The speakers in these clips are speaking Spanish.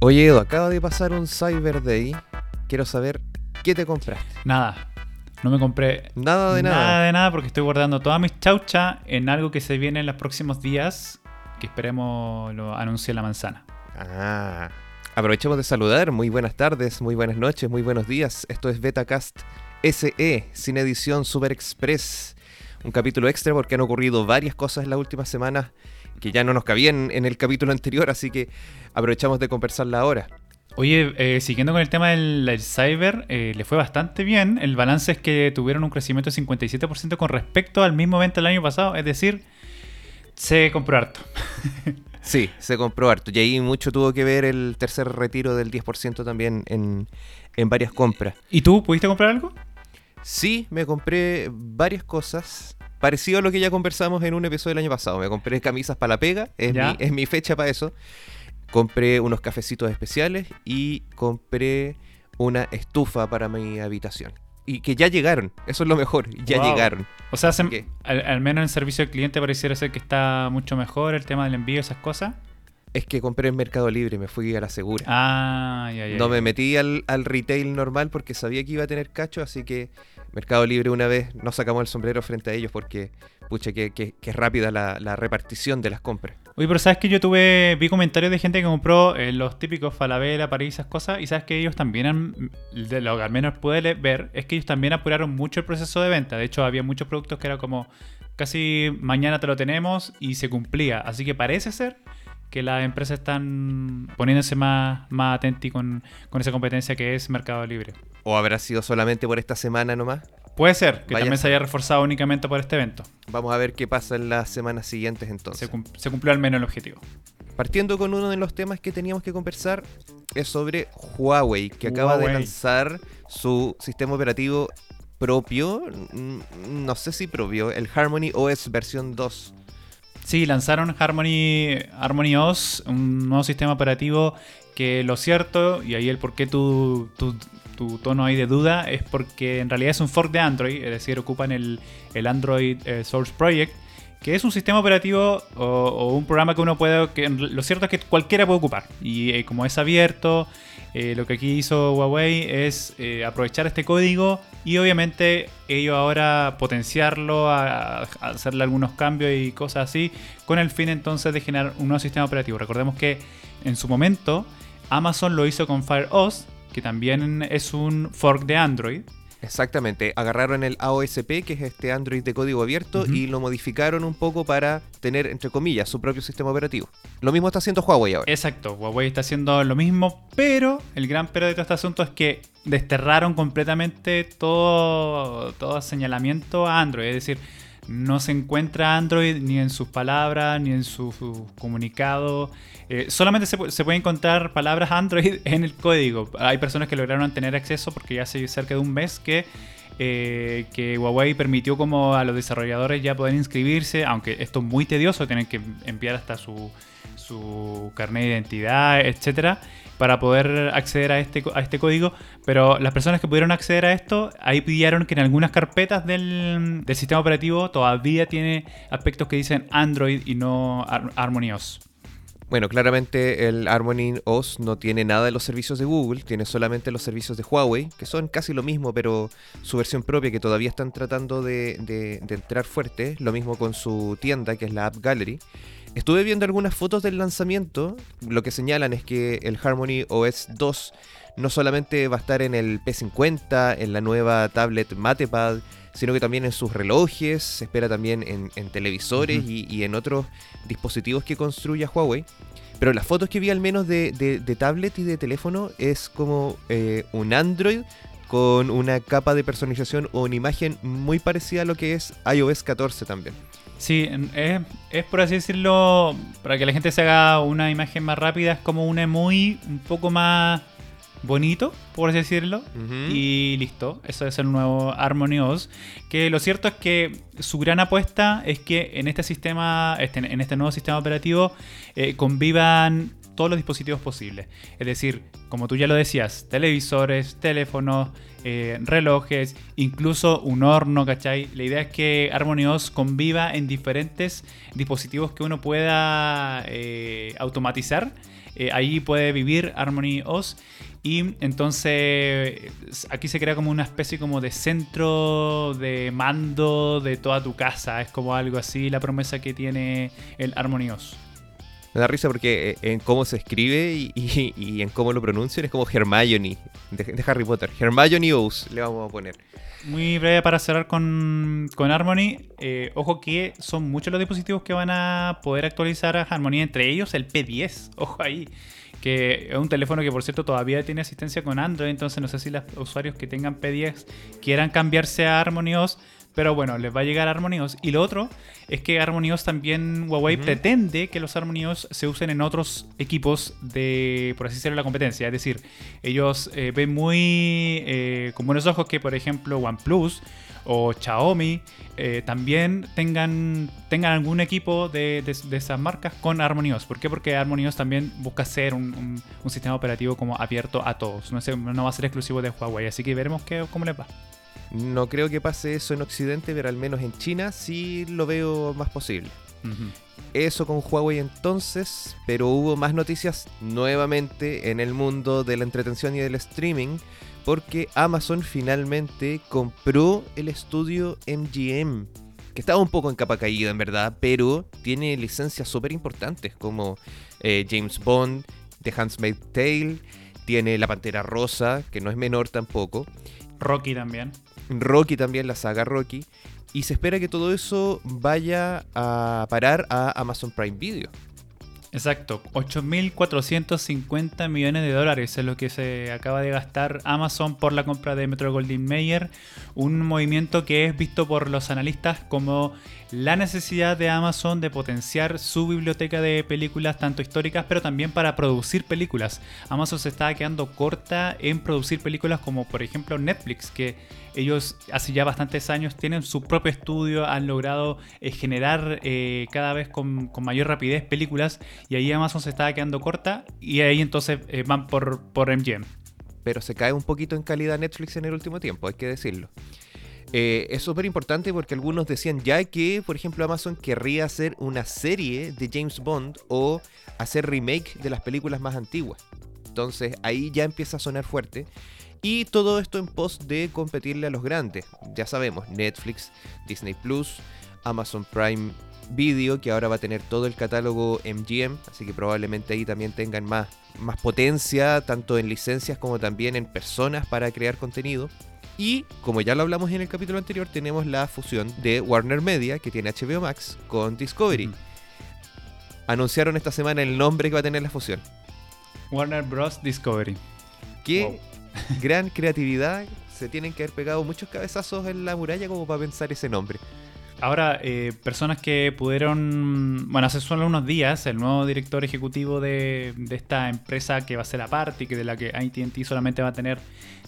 Oye, Edo, acaba de pasar un Cyber Day. Quiero saber qué te compraste. Nada. No me compré Nada de nada. nada de nada porque estoy guardando todas mis chauchas en algo que se viene en los próximos días. Que esperemos lo anuncie la manzana. Ah. Aprovechemos de saludar. Muy buenas tardes, muy buenas noches, muy buenos días. Esto es Betacast SE, sin edición Super Express. Un capítulo extra porque han ocurrido varias cosas en las últimas semanas que ya no nos cabían en el capítulo anterior, así que aprovechamos de conversarla ahora. Oye, eh, siguiendo con el tema del, del cyber, eh, le fue bastante bien. El balance es que tuvieron un crecimiento de 57% con respecto al mismo evento del año pasado. Es decir, se compró harto. Sí, se compró harto. Y ahí mucho tuvo que ver el tercer retiro del 10% también en, en varias compras. ¿Y tú pudiste comprar algo? Sí, me compré varias cosas. Parecido a lo que ya conversamos en un episodio del año pasado. Me compré camisas para la pega, es, mi, es mi fecha para eso. Compré unos cafecitos especiales y compré una estufa para mi habitación. Y que ya llegaron, eso es lo mejor, ya Wow. llegaron. O sea, se- al, al menos en el servicio al cliente pareciera ser que está mucho mejor el tema del envío, esas cosas. Es que compré en Mercado Libre, me fui a la segura. Ah, ya, ya. No me metí al, al retail normal porque sabía que iba a tener cacho, así que Mercado Libre una vez nos sacamos el sombrero frente a ellos porque, pucha, que, es rápida la, repartición de las compras. Oye, pero sabes que yo tuve, vi comentarios de gente que compró eh, los típicos Falabella, París, esas cosas, y sabes que ellos también han, de lo que al menos pude ver, es que ellos también apuraron mucho el proceso de venta. De hecho, había muchos productos que era como, casi mañana te lo tenemos y se cumplía. Así que parece ser que las empresas están poniéndose más, más atentas con, con esa competencia que es Mercado Libre. ¿O habrá sido solamente por esta semana nomás? Puede ser que Vaya también se haya reforzado únicamente por este evento. Vamos a ver qué pasa en las semanas siguientes entonces. Se, cum- se cumplió al menos el objetivo. Partiendo con uno de los temas que teníamos que conversar, es sobre Huawei, que acaba de lanzar su sistema operativo propio, no sé si propio, el Harmony OS versión 2. Sí, lanzaron Harmony, Harmony OS, un nuevo sistema operativo que lo cierto, y ahí el por qué tu, tu, tu tono ahí de duda, es porque en realidad es un fork de Android, es decir, ocupan el, el Android eh, Source Project, que es un sistema operativo o, un programa que uno puede, que lo cierto es que cualquiera puede ocupar, y eh, como es abierto, eh, lo que aquí hizo Huawei es aprovechar este código y obviamente ellos ahora potenciarlo, hacerle algunos cambios y cosas así, con el fin entonces de generar un nuevo sistema operativo. Recordemos que en su momento Amazon lo hizo con Fire OS, que también es un fork de Android. Exactamente, agarraron el AOSP, que es este Android de código abierto, y lo modificaron un poco para tener, entre comillas, su propio sistema operativo. Lo mismo está haciendo Huawei ahora. Exacto, Huawei está haciendo lo mismo, pero el gran pero de todo este asunto es que desterraron completamente todo, todo señalamiento a Android. Es decir, no se encuentra Android ni en sus palabras, ni en su, su comunicado. Eh, solamente se, se puede encontrar palabras Android en el código. Hay personas que lograron tener acceso porque ya hace cerca de un mes que, eh, que Huawei permitió como a los desarrolladores ya poder inscribirse, aunque esto es muy tedioso, tienen que enviar hasta su, su carnet de identidad, etcétera, para poder acceder a este, a este código. Pero las personas que pudieron acceder a esto, ahí pidieron que en algunas carpetas del, del sistema operativo todavía tiene aspectos que dicen Android y no Har- Harmony OS. Bueno, claramente el Harmony OS no tiene nada de los servicios de Google, tiene solamente los servicios de Huawei, que son casi lo mismo, pero su versión propia, que todavía están tratando de- de entrar fuerte. Lo mismo con su tienda, que es la App Gallery. Estuve viendo algunas fotos del lanzamiento. Lo que señalan es que el Harmony OS 2 no solamente va a estar en el P50, en la nueva tablet MatePad, sino que también en sus relojes, se espera también en, en televisores y, y en otros dispositivos que construya Huawei. Pero las fotos que vi al menos de, de- de tablet y de teléfono es como eh, un Android con una capa de personalización o una imagen muy parecida a lo que es iOS 14 también. Sí, es, es por así decirlo, para que la gente se haga una imagen más rápida, es como un emoji un poco más bonito, por así decirlo. Y listo, eso es el nuevo Harmony OS. Que lo cierto es que su gran apuesta es que en este sistema, este- en este nuevo sistema operativo, eh, convivan todos los dispositivos posibles. Es decir, como tú ya lo decías, televisores, teléfonos, eh, relojes, incluso un horno, ¿cachai? La idea es que Harmony OS conviva en diferentes dispositivos que uno pueda eh, automatizar. Eh, ahí puede vivir Harmony OS. Y entonces aquí se crea como una especie como de centro de mando de toda tu casa. Es como algo así la promesa que tiene el Harmony OS. Da risa porque eh, en cómo se escribe y, en cómo lo pronuncian es como Hermione de, Harry Potter. Hermione OS le vamos a poner. Muy breve para cerrar con, con Harmony. Eh, ojo que son muchos los dispositivos que van a poder actualizar a Harmony, entre ellos el P10. Ojo ahí que es un teléfono que por cierto todavía tiene asistencia con Android, entonces no sé si los usuarios que tengan P10 quieran cambiarse a Harmony OS pero bueno, les va a llegar Harmonios. Y lo otro es que Harmonios también Huawei pretende que los Harmonios se usen en otros equipos de, por así decirlo, la competencia. Es decir, ellos eh, ven muy eh, con buenos ojos que, por ejemplo, OnePlus o Xiaomi eh, también tengan, tengan algún equipo de, esas marcas con Harmonios. ¿Por qué? Porque Harmonios también busca ser un, sistema operativo como abierto a todos. No, no va a ser exclusivo de Huawei. Así que veremos qué, cómo les va. No creo que pase eso en Occidente, pero al menos en China sí lo veo más posible. Eso con Huawei entonces, pero hubo más noticias nuevamente en el mundo de la entretención y del streaming, porque Amazon finalmente compró el estudio MGM, que estaba un poco en capa caída en verdad, pero tiene licencias súper importantes como eh, James Bond, The Handmaid's Tale, tiene La Pantera Rosa, que no es menor tampoco. Rocky también. Rocky también, la saga Rocky. Y se espera que todo eso vaya a parar a Amazon Prime Video. Exacto, 8.450 millones de dólares es lo que se acaba de gastar Amazon por la compra de Metro Goldwyn Mayer, un movimiento que es visto por los analistas como la necesidad de Amazon de potenciar su biblioteca de películas tanto históricas pero también para producir películas. Amazon se está quedando corta en producir películas como por ejemplo Netflix, que ellos hace ya bastantes años tienen su propio estudio, han logrado eh, generar eh, cada vez con, mayor rapidez películas y ahí Amazon se estaba quedando corta y ahí entonces eh, van por, por MGM. Pero se cae un poquito en calidad Netflix en el último tiempo, hay que decirlo. Es súper importante porque algunos decían ya que, por ejemplo, Amazon querría hacer una serie de James Bond o hacer remake de las películas más antiguas. Entonces ahí ya empieza a sonar fuerte. Y todo esto en pos de competirle a los grandes. Ya sabemos, Netflix, Disney Plus, Amazon Prime Video, que ahora va a tener todo el catálogo MGM, así que probablemente ahí también tengan más, más potencia, tanto en licencias como también en personas para crear contenido. Y como ya lo hablamos en el capítulo anterior, tenemos la fusión de Warner Media, que tiene HBO Max, con Discovery. Anunciaron esta semana el nombre que va a tener la fusión. Warner Bros. Discovery. Qué gran creatividad. Se tienen que haber pegado muchos cabezazos en la muralla como para pensar ese nombre. Ahora, eh, personas que pudieron, bueno, hace solo unos días, el nuevo director ejecutivo de, esta empresa que va a ser aparte y que de la que ATT solamente va a tener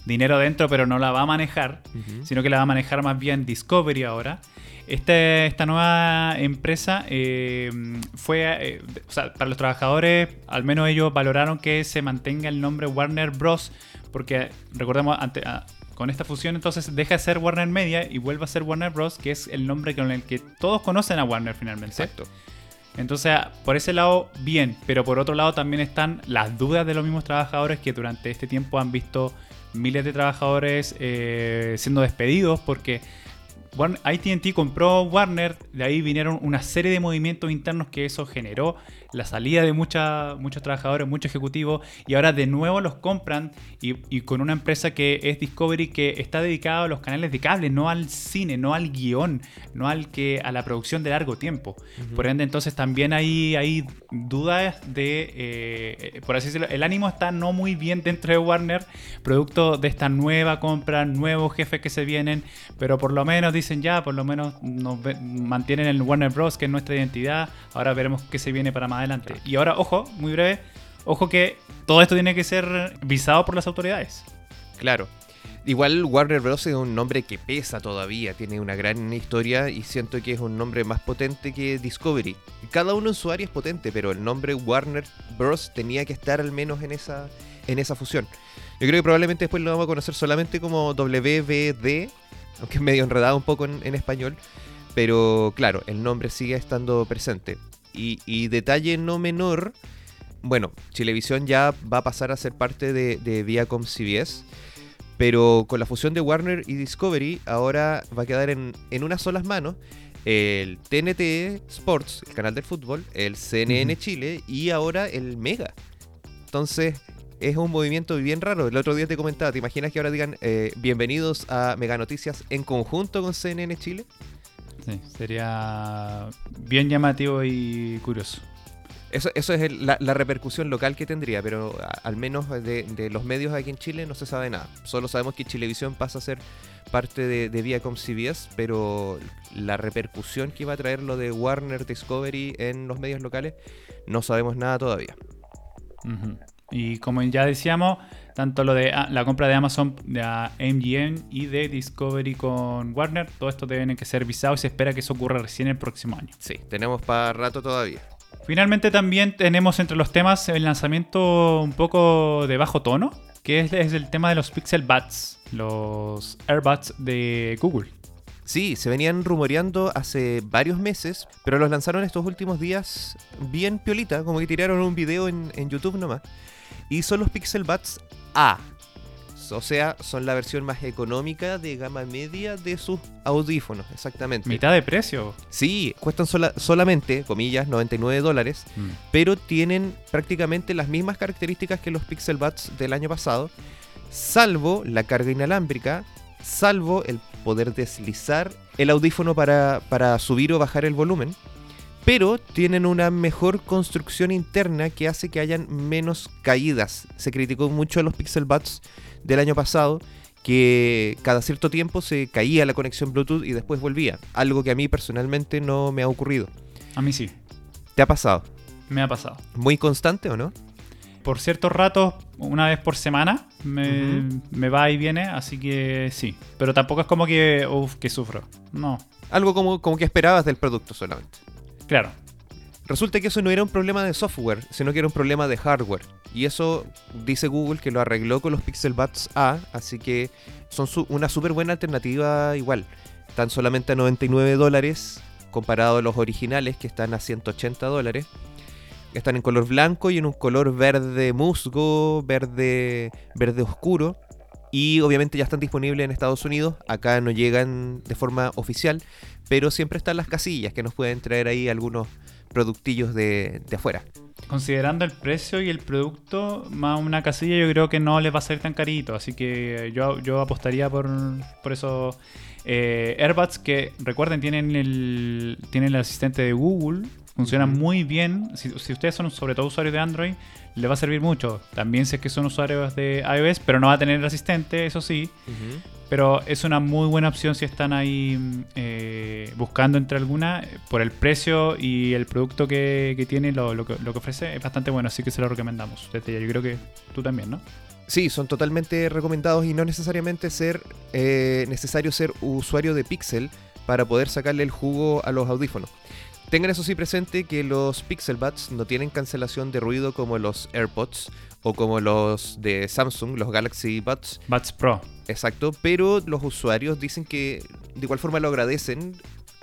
dinero dentro, pero no la va a manejar, sino que la va a manejar más bien Discovery ahora. Este, esta nueva empresa eh, fue, eh, o sea, para los trabajadores, al menos ellos valoraron que se mantenga el nombre Warner Bros. Porque recordemos, ante, con esta fusión entonces deja de ser Warner Media y vuelve a ser Warner Bros., que es el nombre con el que todos conocen a Warner finalmente. Exacto. Entonces, por ese lado, bien, pero por otro lado también están las dudas de los mismos trabajadores que durante este tiempo han visto miles de trabajadores eh, siendo despedidos porque ATT compró Warner, de ahí vinieron una serie de movimientos internos que eso generó la salida de muchos trabajadores, muchos ejecutivos, y ahora de nuevo los compran y, con una empresa que es Discovery que está dedicada a los canales de cable, no al cine, no al guion, no al que a la producción de largo tiempo. Por ende, entonces también hay, hay dudas de, eh, por así decirlo, el ánimo está no muy bien dentro de Warner, producto de esta nueva compra, nuevos jefes que se vienen, pero por lo menos dicen ya, por lo menos nos mantienen el Warner Bros, que es nuestra identidad, ahora veremos qué se viene para más adelante. Y ahora, ojo, muy breve, ojo que todo esto tiene que ser visado por las autoridades. Claro. Igual Warner Bros. es un nombre que pesa todavía, tiene una gran historia y siento que es un nombre más potente que Discovery. Cada uno en su área es potente, pero el nombre Warner Bros. tenía que estar al menos en esa, en esa fusión. Yo creo que probablemente después lo vamos a conocer solamente como WBD, aunque es medio enredado un poco en, español, pero claro, el nombre sigue estando presente. Y, y detalle no menor, bueno, Chilevisión ya va a pasar a ser parte de, de Viacom CBS. Pero con la fusión de Warner y Discovery, ahora va a quedar en, en unas solas manos el TNT Sports, el canal del fútbol, el CNN Chile y ahora el Mega. Entonces, es un movimiento bien raro. El otro día te comentaba, ¿te imaginas que ahora digan eh, bienvenidos a Mega Noticias en conjunto con CNN Chile? Sí, sería bien llamativo y curioso. Eso, eso es la, repercusión local que tendría, pero al menos de, los medios aquí en Chile no se sabe nada. Solo sabemos que Chilevisión pasa a ser parte de, de Viacom CBS, pero la repercusión que iba a traer lo de Warner Discovery en los medios locales no sabemos nada todavía. Y como ya decíamos, tanto lo de ah, la compra de Amazon de MGM y de Discovery con Warner, todo esto deben que ser visado y se espera que eso ocurra recién el próximo año. Sí, tenemos para rato todavía. Finalmente también tenemos entre los temas el lanzamiento un poco de bajo tono, que es, el tema de los Pixel Buds, los AirBuds de Google. Sí, se venían rumoreando hace varios meses, pero los lanzaron estos últimos días bien piolita, como que tiraron un video en, en YouTube nomás. Y son los Pixel Buds A, o sea, son la versión más económica de gama media de sus audífonos, exactamente. ¿Mitad de precio? Sí, cuestan solamente, comillas, 99 dólares, mm. pero tienen prácticamente las mismas características que los Pixel Buds del año pasado, salvo la carga inalámbrica, salvo el poder deslizar el audífono para, para subir o bajar el volumen pero tienen una mejor construcción interna que hace que hayan menos caídas. Se criticó mucho a los Pixel Buds del año pasado que cada cierto tiempo se caía la conexión Bluetooth y después volvía. Algo que a mí personalmente no me ha ocurrido. A mí sí. ¿Te ha pasado? Me ha pasado. ¿Muy constante o no? Por ciertos ratos, una vez por semana, me, va y viene, así que sí. Pero tampoco es como que, uff, que sufro. No. Algo como, como que esperabas del producto solamente. Claro. Resulta que eso no era un problema de software, sino que era un problema de hardware. Y eso dice Google que lo arregló con los Pixel Buds A, así que son una súper buena alternativa igual. Están solamente a 99 dólares comparado a los originales que están a 180 dólares. Están en color blanco y en un color verde musgo, verde, verde oscuro. Y obviamente ya están disponibles en Estados Unidos. Acá no llegan de forma oficial, pero siempre están las casillas que nos pueden traer ahí algunos productillos de, afuera. Considerando el precio y el producto, más una casilla yo creo que no les va a ser tan carito. Así que yo, yo apostaría por, por esos eh, que recuerden tienen el, tienen el asistente de Google. Funcionan muy bien. Si, ustedes son sobre todo usuarios de Android, les va a servir mucho. También sé que son usuarios de iOS, pero no va a tener el asistente, eso sí. Pero es una muy buena opción si están ahí eh, buscando entre alguna. Por el precio y el producto que, tiene, lo, que, ofrece, es bastante bueno. Así que se lo recomendamos. Desde Yo creo que tú también, ¿no? Sí, son totalmente recomendados y no necesariamente ser eh, necesario ser usuario de Pixel para poder sacarle el jugo a los audífonos. Tengan eso sí presente que los Pixel Buds no tienen cancelación de ruido como los AirPods o como los de Samsung, los Galaxy Buds. Buds Pro. Exacto, pero los usuarios dicen que de igual forma lo agradecen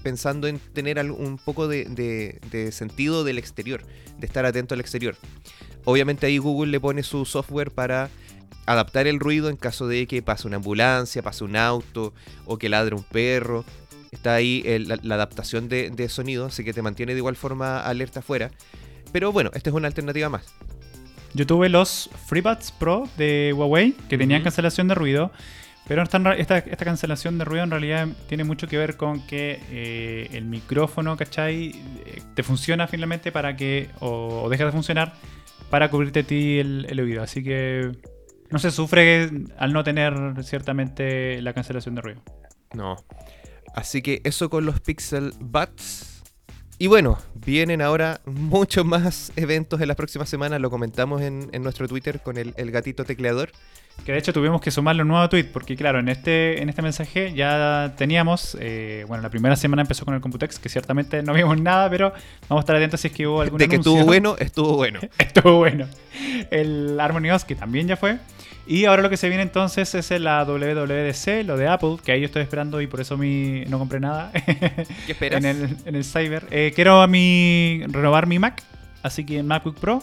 pensando en tener un poco de, sentido del exterior, de estar atento al exterior. Obviamente ahí Google le pone su software para adaptar el ruido en caso de que pase una ambulancia, pase un auto o que ladre un perro. Está ahí la, adaptación de, de sonido, así que te mantiene de igual forma alerta afuera. Pero bueno, esta es una alternativa más. Yo tuve los FreeBuds Pro de Huawei que tenían cancelación de ruido. Pero esta, esta, cancelación de ruido en realidad tiene mucho que ver con que eh, el micrófono, ¿cachai? Eh, te funciona finalmente para que, o, deja de funcionar para cubrirte a ti el, oído. Así que no se sufre al no tener ciertamente la cancelación de ruido. No. Así que eso con los Pixel Buds. Y bueno, vienen ahora muchos más eventos en las próximas semanas, lo comentamos en, nuestro Twitter con el, el gatito tecleador. Que de hecho tuvimos que sumarle un nuevo tweet, porque claro, en este, en este mensaje ya teníamos, eh, bueno, la primera semana empezó con el Computex, que ciertamente no vimos nada, pero vamos a estar atentos si es que hubo algún De que anuncio. estuvo bueno, estuvo bueno. Estuvo bueno. El Harmony OS, que también ya fue. Y ahora lo que se viene entonces es la WWDC, lo de Apple, que ahí yo estoy esperando y por eso mi, no compré nada ¿Qué esperas? en, el, en el Cyber. Eh, quiero a mi, renovar mi Mac, así que MacBook Pro.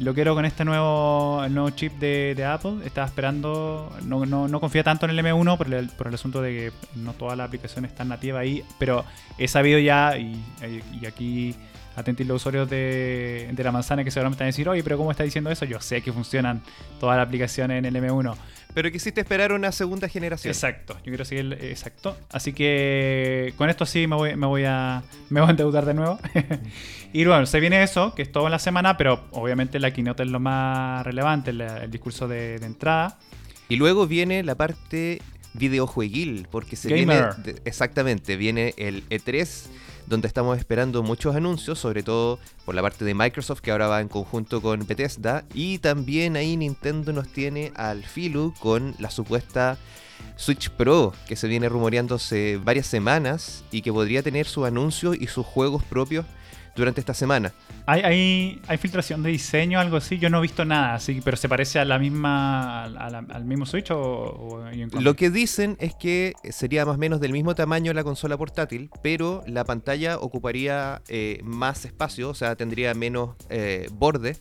Lo quiero con este nuevo, el nuevo chip de, Apple. Estaba esperando, no, no, no confía tanto en el M1 por el, por el asunto de que no todas las aplicaciones están nativas ahí, pero he sabido ya, y aquí atentos los usuarios de, de, la manzana que seguramente van a decir, oye, pero ¿cómo está diciendo eso? Yo sé que funcionan todas las aplicaciones en el M1. Pero quisiste esperar una segunda generación. Exacto, yo quiero seguir exacto. Así que con esto sí me voy, me voy a me voy a endeudar de nuevo. y bueno, se viene eso, que es todo en la semana, pero obviamente la keynote es lo más relevante, el, el discurso de, de, entrada. Y luego viene la parte videojueguil, porque se Gamer. viene exactamente, viene el E3 donde estamos esperando muchos anuncios, sobre todo por la parte de Microsoft, que ahora va en conjunto con Bethesda, y también ahí Nintendo nos tiene al filo con la supuesta Switch Pro, que se viene rumoreando hace varias semanas y que podría tener sus anuncios y sus juegos propios durante esta semana. ¿Hay, hay, hay filtración de diseño, algo así? Yo no he visto nada, así, pero ¿se parece a la misma, a la, al mismo Switch o, o Lo que dicen es que sería más o menos del mismo tamaño la consola portátil, pero la pantalla ocuparía eh, más espacio, o sea, tendría menos eh, borde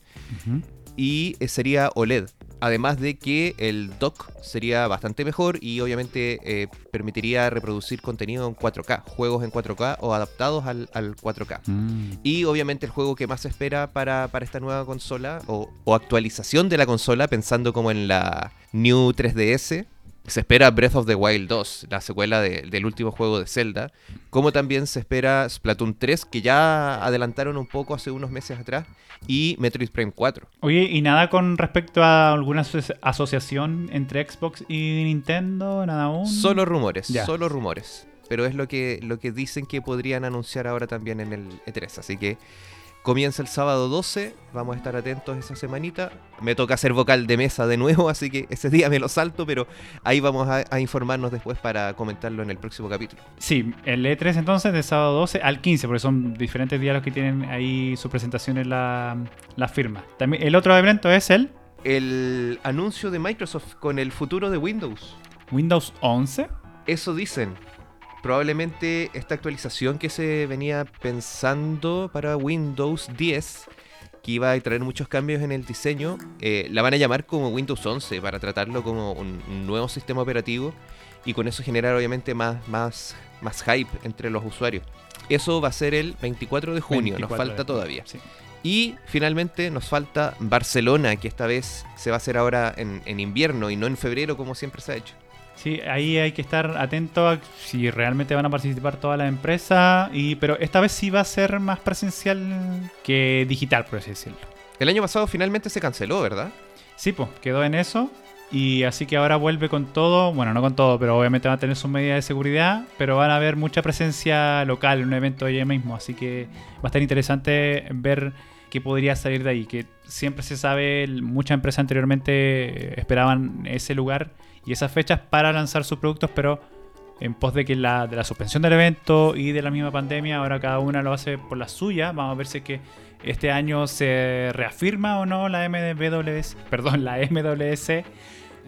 uh -huh. y eh, sería OLED. Además de que el dock sería bastante mejor y obviamente eh, permitiría reproducir contenido en 4K, juegos en 4K o adaptados al, al 4K. Mm. Y obviamente el juego que más se espera para, para esta nueva consola o, o, actualización de la consola, pensando como en la New 3DS, se espera Breath of the Wild 2, la secuela de, del último juego de Zelda, como también se espera Splatoon 3, que ya adelantaron un poco hace unos meses atrás, y Metroid Prime 4. Oye, ¿y nada con respecto a alguna asociación entre Xbox y Nintendo? ¿Nada aún? Solo rumores, ya. solo rumores. Pero es lo que, lo que dicen que podrían anunciar ahora también en el E3, así que... Comienza el sábado 12, vamos a estar atentos esa semanita. Me toca hacer vocal de mesa de nuevo, así que ese día me lo salto, pero ahí vamos a, a, informarnos después para comentarlo en el próximo capítulo. Sí, el E3 entonces de sábado 12 al 15, porque son diferentes días los que tienen ahí su presentación en la, la firma. También, el otro evento es el... El anuncio de Microsoft con el futuro de Windows. ¿Windows 11? Eso dicen probablemente esta actualización que se venía pensando para Windows 10, que iba a traer muchos cambios en el diseño, eh, la van a llamar como Windows 11 para tratarlo como un, un, nuevo sistema operativo y con eso generar obviamente más, más, más hype entre los usuarios. Eso va a ser el 24 de junio, 24 nos falta de... todavía. Sí. Y finalmente nos falta Barcelona, que esta vez se va a hacer ahora en, en invierno y no en febrero como siempre se ha hecho. Sí, ahí hay que estar atento a si realmente van a participar todas las empresas, y, pero esta vez sí va a ser más presencial que digital, por así decirlo. El año pasado finalmente se canceló, ¿verdad? Sí, pues quedó en eso. Y así que ahora vuelve con todo, bueno, no con todo, pero obviamente van a tener sus medidas de seguridad, pero van a haber mucha presencia local en un evento allí mismo, así que va a estar interesante ver qué podría salir de ahí, que siempre se sabe, muchas empresas anteriormente esperaban ese lugar y esas fechas para lanzar sus productos, pero en pos de que la, de la suspensión del evento y de la misma pandemia, ahora cada una lo hace por la suya. Vamos a ver si es que este año se reafirma o no la MWS, perdón, la MWC.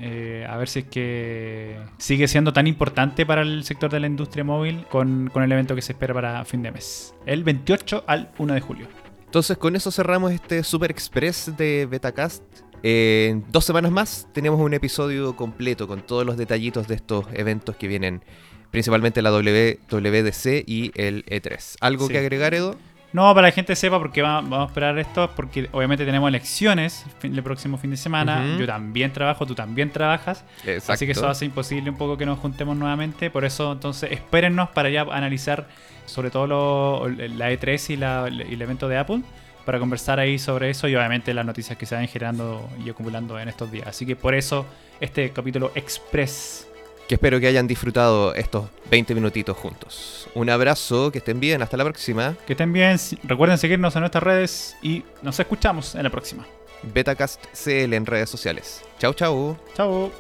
Eh, a ver si es que sigue siendo tan importante para el sector de la industria móvil con, con el evento que se espera para fin de mes. El 28 al 1 de julio. Entonces con eso cerramos este Super Express de Betacast. Eh, en dos semanas más tenemos un episodio completo con todos los detallitos de estos eventos que vienen, principalmente la WWDC y el E3. ¿Algo sí. que agregar, Edo? No, para que la gente sepa, porque va, vamos a esperar esto, porque obviamente tenemos elecciones el próximo fin de semana. Uh -huh. Yo también trabajo, tú también trabajas. Exacto. Así que eso hace imposible un poco que nos juntemos nuevamente. Por eso, entonces, espérennos para ya analizar sobre todo lo, la E3 y, la, y el evento de Apple para conversar ahí sobre eso y obviamente las noticias que se van generando y acumulando en estos días. Así que por eso este capítulo express. Que espero que hayan disfrutado estos 20 minutitos juntos. Un abrazo, que estén bien, hasta la próxima. Que estén bien, recuerden seguirnos en nuestras redes y nos escuchamos en la próxima. Betacast CL en redes sociales. Chau, chau. Chao.